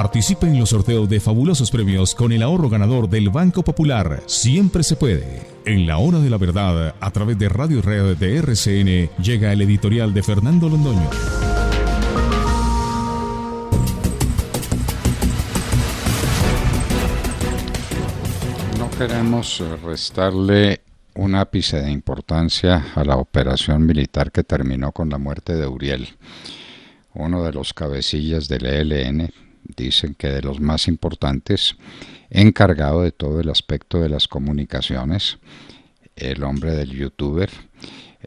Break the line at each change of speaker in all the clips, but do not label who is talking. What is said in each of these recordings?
Participe en los sorteos de fabulosos premios con el ahorro ganador del Banco Popular. Siempre se puede. En la hora de la verdad, a través de Radio Red de RCN, llega el editorial de Fernando Londoño.
No queremos restarle un ápice de importancia a la operación militar que terminó con la muerte de Uriel, uno de los cabecillas del ELN, dicen que de los más importantes, encargado de todo el aspecto de las comunicaciones, el hombre del youtuber,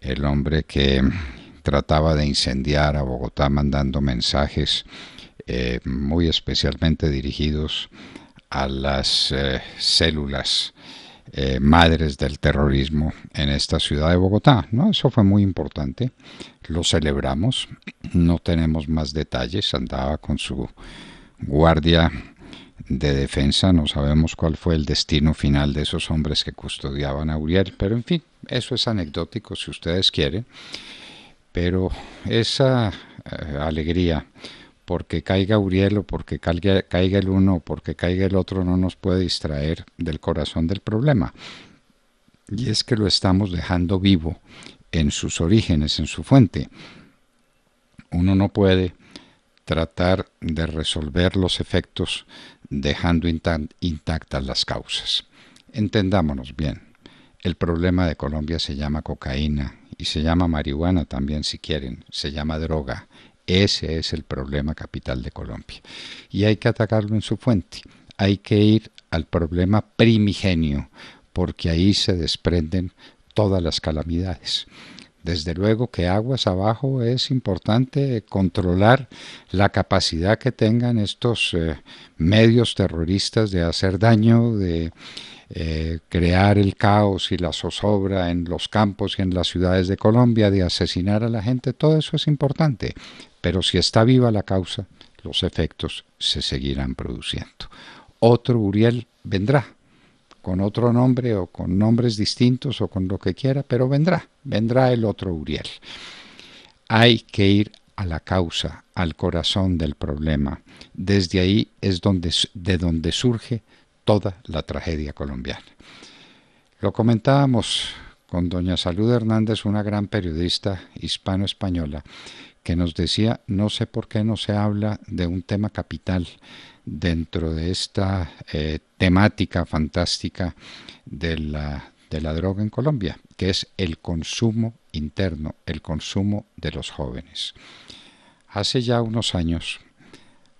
el hombre que trataba de incendiar a Bogotá mandando mensajes eh, muy especialmente dirigidos a las eh, células eh, madres del terrorismo en esta ciudad de Bogotá. ¿no? Eso fue muy importante, lo celebramos, no tenemos más detalles, andaba con su guardia de defensa, no sabemos cuál fue el destino final de esos hombres que custodiaban a Uriel, pero en fin, eso es anecdótico si ustedes quieren, pero esa eh, alegría porque caiga Uriel o porque caiga, caiga el uno o porque caiga el otro no nos puede distraer del corazón del problema. Y es que lo estamos dejando vivo en sus orígenes, en su fuente. Uno no puede tratar de resolver los efectos dejando intactas las causas. Entendámonos bien, el problema de Colombia se llama cocaína y se llama marihuana también si quieren, se llama droga. Ese es el problema capital de Colombia. Y hay que atacarlo en su fuente. Hay que ir al problema primigenio, porque ahí se desprenden todas las calamidades. Desde luego que aguas abajo es importante controlar la capacidad que tengan estos eh, medios terroristas de hacer daño, de eh, crear el caos y la zozobra en los campos y en las ciudades de Colombia, de asesinar a la gente, todo eso es importante. Pero si está viva la causa, los efectos se seguirán produciendo. Otro Uriel vendrá, con otro nombre o con nombres distintos o con lo que quiera, pero vendrá, vendrá el otro Uriel. Hay que ir a la causa, al corazón del problema. Desde ahí es donde, de donde surge toda la tragedia colombiana. Lo comentábamos con doña Salud Hernández, una gran periodista hispano-española, que nos decía, no sé por qué no se habla de un tema capital dentro de esta eh, temática fantástica de la, de la droga en Colombia, que es el consumo interno, el consumo de los jóvenes. Hace ya unos años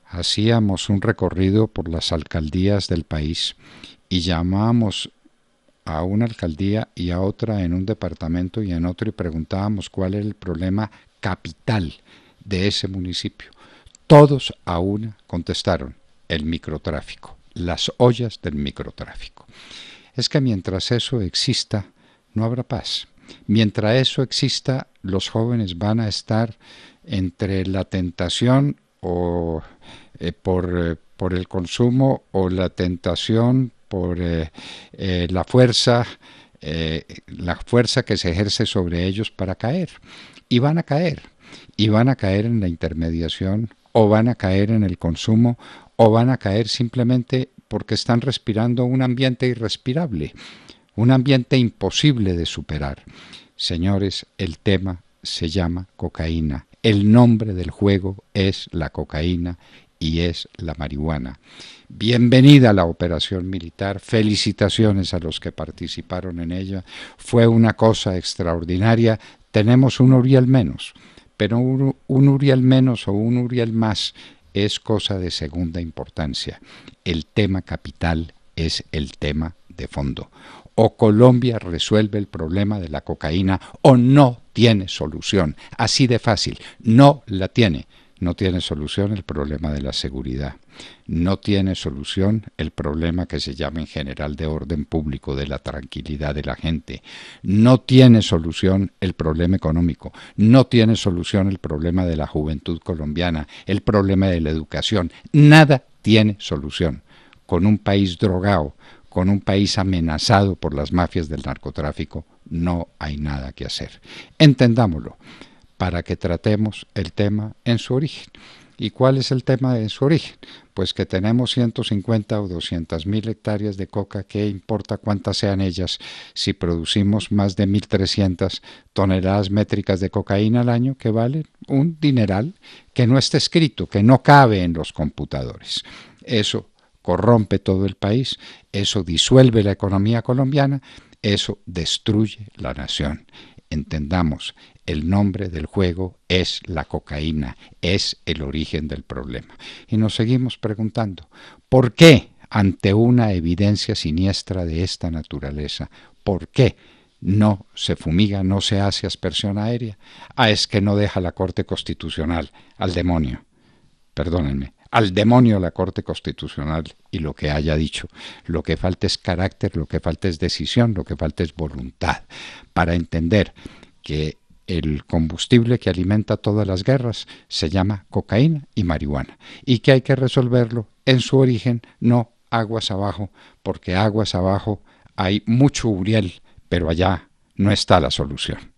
hacíamos un recorrido por las alcaldías del país y llamábamos a una alcaldía y a otra en un departamento y en otro y preguntábamos cuál era el problema capital de ese municipio. Todos a una contestaron, el microtráfico, las ollas del microtráfico. Es que mientras eso exista, no habrá paz. Mientras eso exista, los jóvenes van a estar entre la tentación o eh, por, eh, por, el consumo o la tentación por eh, la fuerza, la fuerza que se ejerce sobre ellos para caer. Y van a caer. Y van a caer en la intermediación o van a caer en el consumo o van a caer simplemente porque están respirando un ambiente irrespirable, un ambiente imposible de superar. Señores, el tema se llama cocaína. El nombre del juego es la cocaína y es la marihuana. Bienvenida a la operación militar, felicitaciones a los que participaron en ella. Fue una cosa extraordinaria. Tenemos un Uriel menos, pero un, Uriel menos o un Uriel más es cosa de segunda importancia. El tema capital es el tema de fondo. O Colombia resuelve el problema de la cocaína o no tiene solución. Así de fácil. No la tiene. No tiene solución el problema de la seguridad. No tiene solución el problema que se llama en general de orden público, de la tranquilidad de la gente. No tiene solución el problema económico. No tiene solución el problema de la juventud colombiana, el problema de la educación. Nada tiene solución. Con un país drogado, con un país amenazado por las mafias del narcotráfico, no hay nada que hacer. Entendámoslo para que tratemos el tema en su origen. ¿Y cuál es el tema de su origen? Pues que tenemos 150 o 200 mil hectáreas de coca, ¿qué importa cuántas sean ellas si producimos más de 1.300 toneladas métricas de cocaína al año, que valen un dineral que no está escrito, que no cabe en los computadores? Eso corrompe todo el país, eso disuelve la economía colombiana, eso destruye la nación. Entendamos, el nombre del juego es la cocaína, es el origen del problema. Y nos seguimos preguntando, ¿por qué ante una evidencia siniestra de esta naturaleza, por qué no se fumiga, no se hace aspersión aérea? Ah, es que no deja la Corte Constitucional al demonio. Perdónenme, al demonio la Corte Constitucional y lo que haya dicho. Lo que falta es carácter, lo que falta es decisión, lo que falta es voluntad para entender que el combustible que alimenta todas las guerras se llama cocaína y marihuana y que hay que resolverlo en su origen, no aguas abajo, porque aguas abajo hay mucho uriel, pero allá no está la solución.